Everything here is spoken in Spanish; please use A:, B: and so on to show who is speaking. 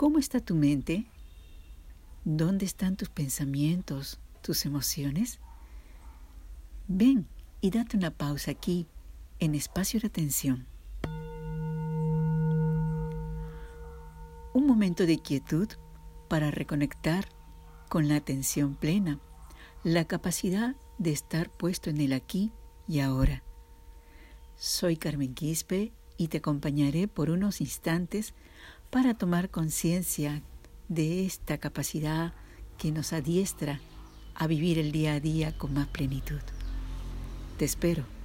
A: ¿Cómo está tu mente? ¿Dónde están tus pensamientos, tus emociones? Ven y date una pausa aquí, en espacio de atención. Un momento de quietud para reconectar con la atención plena, la capacidad de estar puesto en el aquí y ahora. Soy Carmen Quispe y te acompañaré por unos instantes para tomar conciencia de esta capacidad que nos adiestra a vivir el día a día con más plenitud. Te espero.